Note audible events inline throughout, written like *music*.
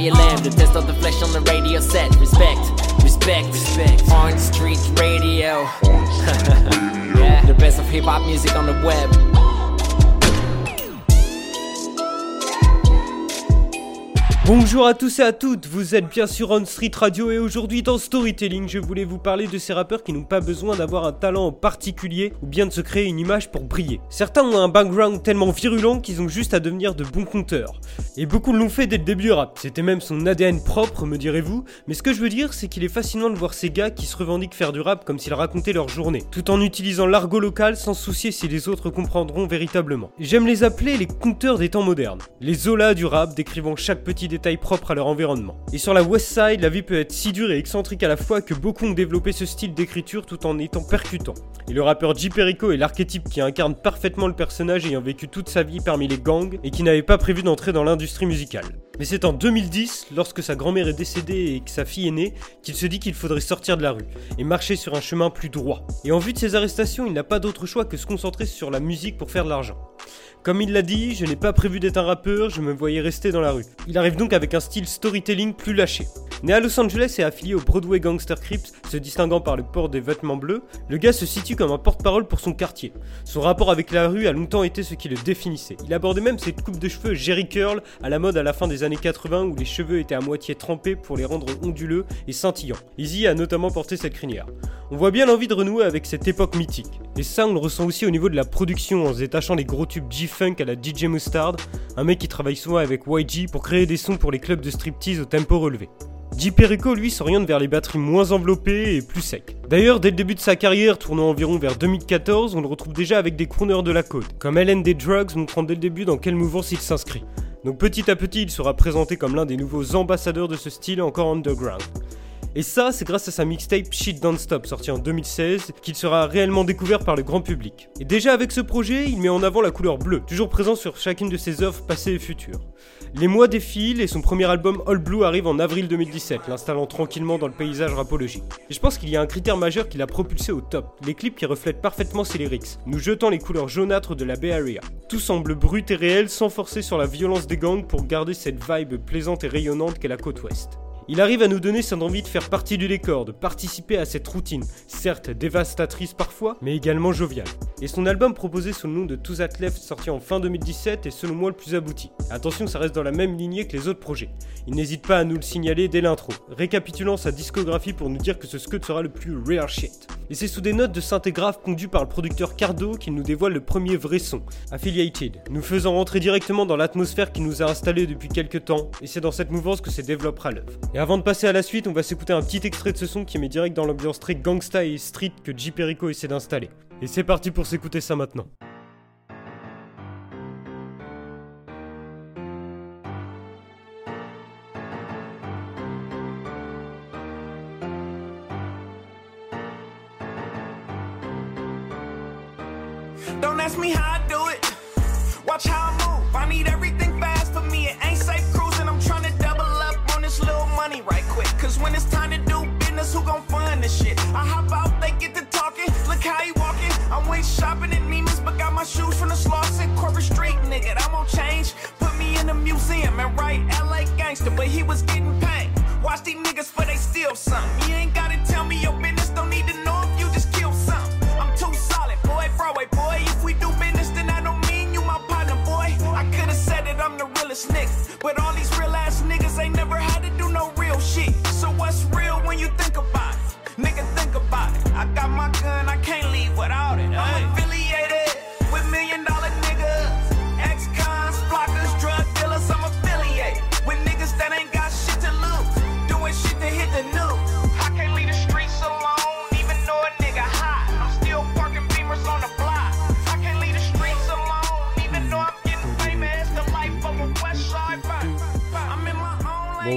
missile lamb. The test of the flesh on the radio set. Respect, respect, respect. On street radio. *laughs* yeah, the best of hip hop music on the web. Bonjour à tous et à toutes, vous êtes bien sur On Street Radio et aujourd'hui dans Storytelling, je voulais vous parler de ces rappeurs qui n'ont pas besoin d'avoir un talent en particulier ou bien de se créer une image pour briller. Certains ont un background tellement virulent qu'ils ont juste à devenir de bons conteurs. Et beaucoup l'ont fait dès le début du rap, c'était même son ADN propre, me direz-vous, mais ce que je veux dire c'est qu'il est fascinant de voir ces gars qui se revendiquent faire du rap comme s'ils racontaient leur journée, tout en utilisant l'argot local sans soucier si les autres comprendront véritablement. J'aime les appeler les conteurs des temps modernes, les Zola du rap décrivant chaque petit détail propres à leur environnement. Et sur la West Side, la vie peut être si dure et excentrique à la fois que beaucoup ont développé ce style d'écriture tout en étant percutant. Et le rappeur J. Perico est l'archétype qui incarne parfaitement le personnage ayant vécu toute sa vie parmi les gangs et qui n'avait pas prévu d'entrer dans l'industrie musicale. Mais c'est en 2010, lorsque sa grand-mère est décédée et que sa fille est née, qu'il se dit qu'il faudrait sortir de la rue et marcher sur un chemin plus droit. Et en vue de ses arrestations, il n'a pas d'autre choix que se concentrer sur la musique pour faire de l'argent. Comme il l'a dit, je n'ai pas prévu d'être un rappeur, je me voyais rester dans la rue. Il arrive donc avec un style storytelling plus lâché. Né à Los Angeles et affilié au Broadway Gangster Crips, se distinguant par le port des vêtements bleus, le gars se situe comme un porte-parole pour son quartier. Son rapport avec la rue a longtemps été ce qui le définissait. Il abordait même cette coupe de cheveux Jerry Curl à la mode à la fin des années 80 où les cheveux étaient à moitié trempés pour les rendre onduleux et scintillants. Easy a notamment porté cette crinière. On voit bien l'envie de renouer avec cette époque mythique. Et ça, on le ressent aussi au niveau de la production en se détachant les gros tubes G-Funk à la DJ Mustard, un mec qui travaille souvent avec YG pour créer des sons pour les clubs de striptease au tempo relevé. J. Perico, lui, s'oriente vers les batteries moins enveloppées et plus secs. D'ailleurs, dès le début de sa carrière, tournant environ vers 2014, on le retrouve déjà avec des crooners de la côte, comme LND Drugs montrant dès le début dans quelle mouvance il s'inscrit. Donc petit à petit, il sera présenté comme l'un des nouveaux ambassadeurs de ce style encore underground. Et ça, c'est grâce à sa mixtape Shit Don't Stop, sortie en 2016, qu'il sera réellement découvert par le grand public. Et déjà avec ce projet, il met en avant la couleur bleue, toujours présent sur chacune de ses œuvres passées et futures. Les mois défilent et son premier album All Blue arrive en avril 2017, l'installant tranquillement dans le paysage rapologique. Et je pense qu'il y a un critère majeur qui l'a propulsé au top, les clips qui reflètent parfaitement ses lyrics, nous jetant les couleurs jaunâtres de la Bay Area. Tout semble brut et réel sans forcer sur la violence des gangs pour garder cette vibe plaisante et rayonnante qu'est la côte ouest. Il arrive à nous donner son envie de faire partie du décor, de participer à cette routine, certes dévastatrice parfois, mais également joviale. Et son album proposé sous le nom de To That sorti en fin 2017 est selon moi le plus abouti. Attention, ça reste dans la même lignée que les autres projets. Il n'hésite pas à nous le signaler dès l'intro, récapitulant sa discographie pour nous dire que ce scud sera le plus rare shit. Et c'est sous des notes de synthé grave pondues par le producteur Cardo qu'il nous dévoile le premier vrai son, Affiliated, nous faisant rentrer directement dans l'atmosphère qui nous a installé depuis quelques temps, et c'est dans cette mouvance que se développera l'œuvre. Avant de passer à la suite, on va s'écouter un petit extrait de ce son qui met direct dans l'ambiance très gangsta et street que J. Perico essaie d'installer. Et c'est parti pour s'écouter ça maintenant. Who gon' fund this shit? I hop out, they get to talking. Look how he walking. I'm way shopping at Neiman's, but got my shoes from the Slauson Corporate Street, nigga. I'm on change. Put me in a museum and write LA gangster, but he was getting paid. Watch these niggas for they steal something. You ain't gotta tell me your business. Don't need to know if you just kill something. I'm too solid, boy. Broadway, boy. If we do business, then I don't mean you my partner, boy. I could've said it, I'm the realest nigga. But all these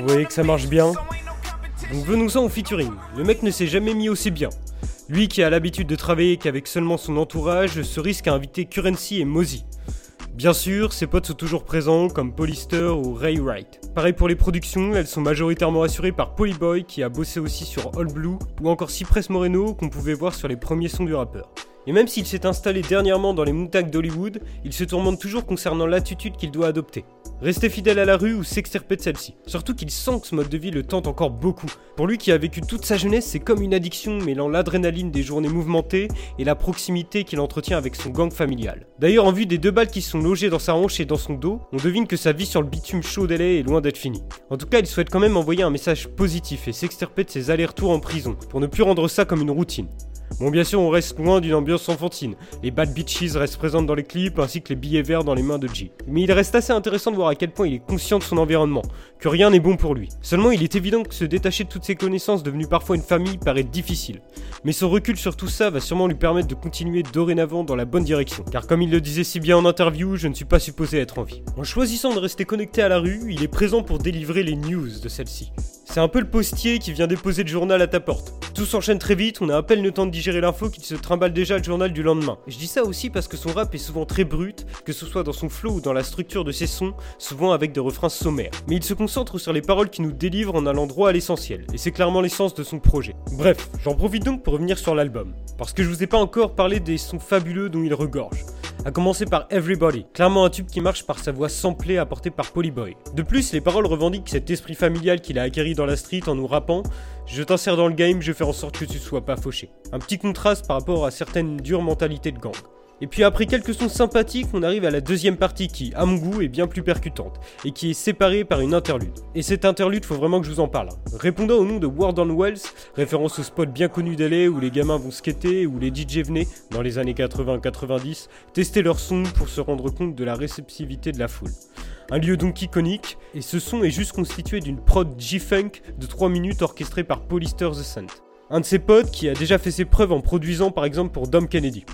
vous voyez que ça marche bien. Donc venons-en au featuring. Le mec ne s'est jamais mis aussi bien. Lui qui a l'habitude de travailler qu'avec seulement son entourage se risque à inviter Currency et Mozzie. Bien sûr, ses potes sont toujours présents comme Polyster ou Ray Wright. Pareil pour les productions, elles sont majoritairement assurées par Polyboy qui a bossé aussi sur All Blue ou encore Cypress Moreno qu'on pouvait voir sur les premiers sons du rappeur. Et même s'il s'est installé dernièrement dans les montagnes d'Hollywood, il se tourmente toujours concernant l'attitude qu'il doit adopter. Rester fidèle à la rue ou s'extirper de celle-ci. Surtout qu'il sent que ce mode de vie le tente encore beaucoup. Pour lui qui a vécu toute sa jeunesse, c'est comme une addiction mêlant l'adrénaline des journées mouvementées et la proximité qu'il entretient avec son gang familial. D'ailleurs, en vue des deux balles qui sont logées dans sa hanche et dans son dos, on devine que sa vie sur le bitume chaud d'LA est loin d'être finie. En tout cas, il souhaite quand même envoyer un message positif et s'extirper de ses allers-retours en prison, pour ne plus rendre ça comme une routine. Bon, bien sûr, on reste loin d'une ambiance enfantine. Les bad bitches restent présentes dans les clips, ainsi que les billets verts dans les mains de G. Mais il reste assez intéressant de voir à quel point il est conscient de son environnement, que rien n'est bon pour lui. Seulement, il est évident que se détacher de toutes ses connaissances devenues parfois une famille paraît difficile. Mais son recul sur tout ça va sûrement lui permettre de continuer dorénavant dans la bonne direction. Car comme il le disait si bien en interview, je ne suis pas supposé être en vie. En choisissant de rester connecté à la rue, il est présent pour délivrer les news de celle-ci. C'est un peu le postier qui vient déposer le journal à ta porte. Tout s'enchaîne très vite, on a à peine le temps de digérer l'info qu'il se trimballe déjà le journal du lendemain. Je dis ça aussi parce que son rap est souvent très brut, que ce soit dans son flow ou dans la structure de ses sons, souvent avec des refrains sommaires. Mais il se concentre sur les paroles qui nous délivrent en allant droit à l'essentiel, et c'est clairement l'essence de son projet. Bref, j'en profite donc pour revenir sur l'album, parce que je vous ai pas encore parlé des sons fabuleux dont il regorge à commencer par Everybody, clairement un tube qui marche par sa voix samplée apportée par Polyboy. De plus, les paroles revendiquent cet esprit familial qu'il a acquéri dans la street en nous rappant Je t'insère dans le game, je fais en sorte que tu sois pas fauché. Un petit contraste par rapport à certaines dures mentalités de gang. Et puis après quelques sons sympathiques, on arrive à la deuxième partie qui, à mon goût, est bien plus percutante, et qui est séparée par une interlude. Et cette interlude, faut vraiment que je vous en parle. Répondant au nom de Ward on Wells, référence au spot bien connu d'LA où les gamins vont skater, où les DJ venaient, dans les années 80-90, tester leur son pour se rendre compte de la réceptivité de la foule. Un lieu donc iconique, et ce son est juste constitué d'une prod G-Funk de 3 minutes orchestrée par Polyster The Scent. Un de ses potes qui a déjà fait ses preuves en produisant par exemple pour Dom Kennedy.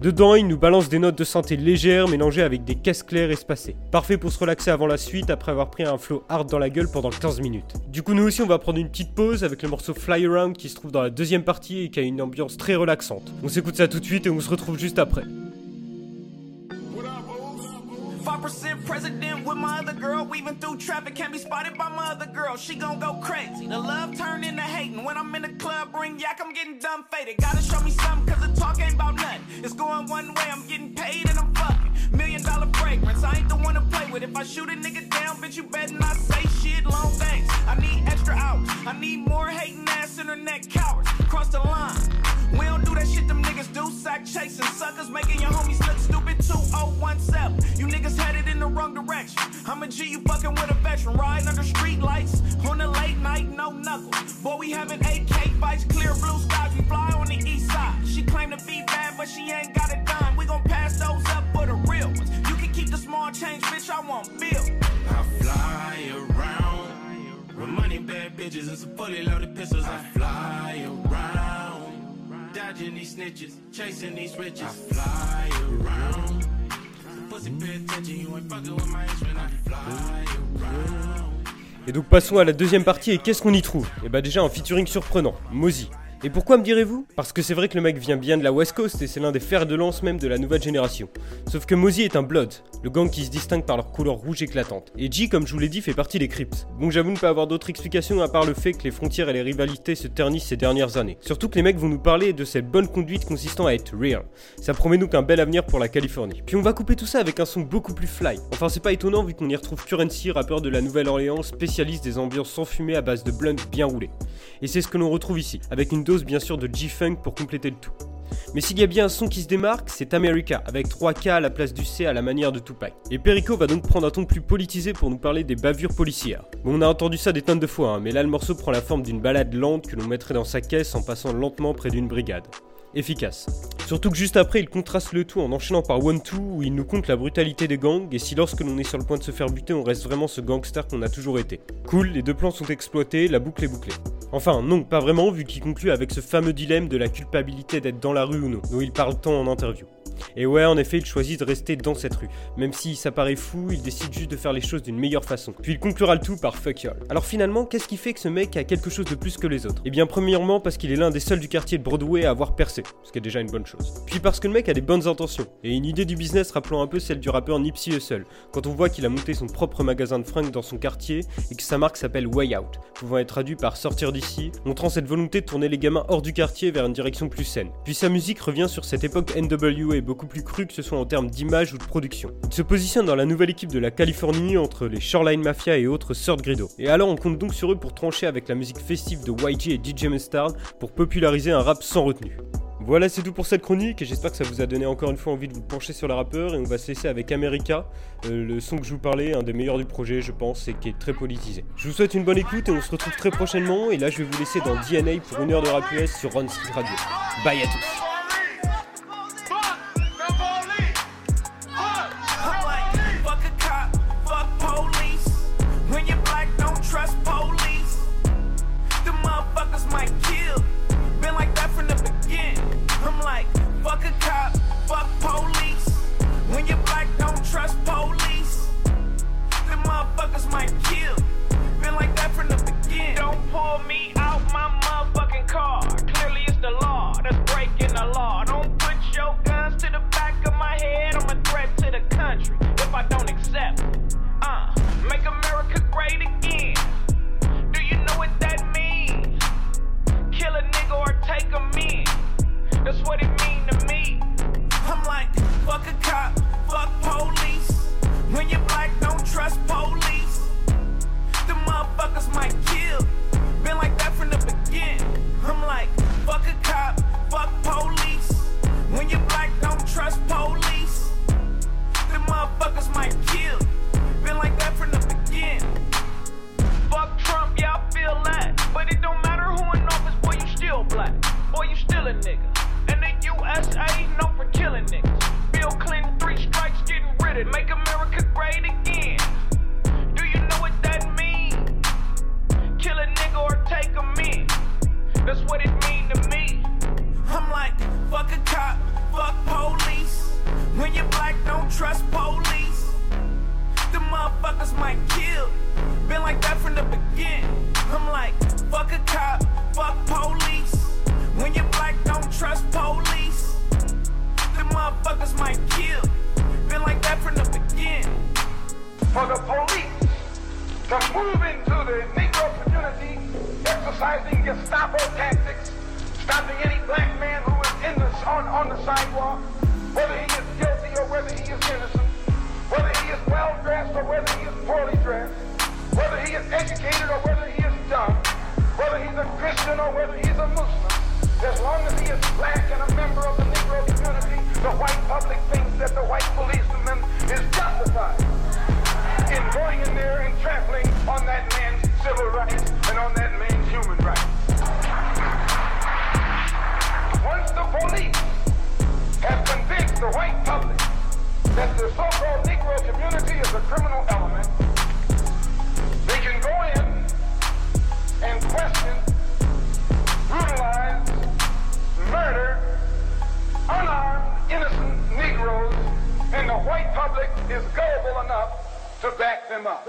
Dedans, il nous balance des notes de santé légères mélangées avec des caisses claires espacées. Parfait pour se relaxer avant la suite après avoir pris un flow hard dans la gueule pendant 15 minutes. Du coup, nous aussi, on va prendre une petite pause avec le morceau Fly Around qui se trouve dans la deuxième partie et qui a une ambiance très relaxante. On s'écoute ça tout de suite et on se retrouve juste après. 5% president with my other girl. Weaving through traffic, can't be spotted by my other girl. She gon' go crazy. The love turn into hating. When I'm in the club, bring yak, I'm getting dumb faded. Gotta show me something, cause the It's going one way, I'm getting paid and I'm fucking. Million dollar fragrance, I ain't the one to play with. If I shoot a nigga down, bitch, you better not say shit. Long thanks. I need extra hours. I need more hating ass internet cowards. Cross the line. We don't do that shit them niggas do. Sack chasing suckers, making your homies look stupid. 2017. You niggas headed in the wrong direction. I'm a G, you fucking with a veteran. Riding under street lights. On the late night, no knuckles. Boy, we having AK fights, clear blue skies. We fly on ain't got a dime. We gon' pass those up for the real ones. You can keep the small change, bitch. I want bill. I fly around with money, bad bitches, and some fully loaded pistols. I fly around, dodging these snitches, chasing these riches. I fly around. Pussy, pay attention, you ain't fucking with my instrument. I fly around. Et donc passons à la deuxième partie et qu'est-ce qu'on y trouve? Et bah déjà un featuring surprenant, Mozy. Et pourquoi me direz-vous? Parce que c'est vrai que le mec vient bien de la West Coast et c'est l'un des fers de lance même de la nouvelle génération. Sauf que Mozy est un Blood, le gang qui se distingue par leur couleur rouge éclatante. Et G, comme je vous l'ai dit, fait partie des Crips. Bon, j'avoue ne pas avoir d'autre explication à part le fait que les frontières et les rivalités se ternissent ces dernières années. Surtout que les mecs vont nous parler de cette bonne conduite consistant à être real. Ça promet donc un bel avenir pour la Californie. Puis on va couper tout ça avec un son beaucoup plus fly. Enfin, c'est pas étonnant vu qu'on y retrouve Currency, rappeur de la Nouvelle-Orléans, spécialiste des ambiances sans fumée à base de blunt bien roulés. Et c'est ce que l'on retrouve ici, avec une dose bien sûr de G-Funk pour compléter le tout. Mais s'il y a bien un son qui se démarque, c'est America, avec 3K à la place du C à la manière de Tupac. Et Perico va donc prendre un ton plus politisé pour nous parler des bavures policières. Bon, on a entendu ça des tonnes de fois, hein, mais là le morceau prend la forme d'une balade lente que l'on mettrait dans sa caisse en passant lentement près d'une brigade. Efficace. Surtout que juste après, il contraste le tout en enchaînant par One Two où il nous compte la brutalité des gangs et si lorsque l'on est sur le point de se faire buter, on reste vraiment ce gangster qu'on a toujours été. Cool, les deux plans sont exploités, la boucle est bouclée. Enfin, non, pas vraiment, vu qu'il conclut avec ce fameux dilemme de la culpabilité d'être dans la rue ou non, dont il parle tant en interview. Et ouais, en effet, il choisit de rester dans cette rue. Même si ça paraît fou, il décide juste de faire les choses d'une meilleure façon. Puis il conclura le tout par fuck y'all. Alors finalement, qu'est-ce qui fait que ce mec a quelque chose de plus que les autres? Eh bien, premièrement, parce qu'il est l'un des seuls du quartier de Broadway à avoir percé, ce qui est déjà une bonne chose. Puis parce que le mec a des bonnes intentions, et une idée du business rappelant un peu celle du rappeur Nipsey Hussle, quand on voit qu'il a monté son propre magasin de fringues dans son quartier et que sa marque s'appelle Way Out, pouvant être traduit par sortir d'ici, montrant cette volonté de tourner les gamins hors du quartier vers une direction plus saine. Puis sa musique revient sur cette époque NWA beaucoup plus crue que ce soit en termes d'image ou de production. Il se positionne dans la nouvelle équipe de la Californie entre les Shoreline Mafia et autres Third Grido. Et alors on compte donc sur eux pour trancher avec la musique festive de YG et DJ Mustard pour populariser un rap sans retenue. Voilà, c'est tout pour cette chronique et j'espère que ça vous a donné encore une fois envie de vous pencher sur le rappeur et on va se laisser avec America, euh, le son que je vous parlais, un des meilleurs du projet je pense et qui est très politisé. Je vous souhaite une bonne écoute et on se retrouve très prochainement et là je vais vous laisser dans DNA pour une heure de rap US sur Run Street Radio. Bye à tous might kill. It. Make America great again. Do you know what that means? Kill a nigga or take him in. That's what it mean to me. I'm like, fuck a cop, fuck police. When you're black, don't trust police. The motherfuckers might kill. Been like that from the beginning. I'm like, for the police to move into the Negro community, exercising Gestapo tactics, stopping any black man who is in the, on, on the sidewalk, whether he is guilty or whether he is innocent, whether he is well dressed or criminal element, they can go in and question, brutalize, murder unarmed, innocent Negroes, and the white public is gullible enough to back them up.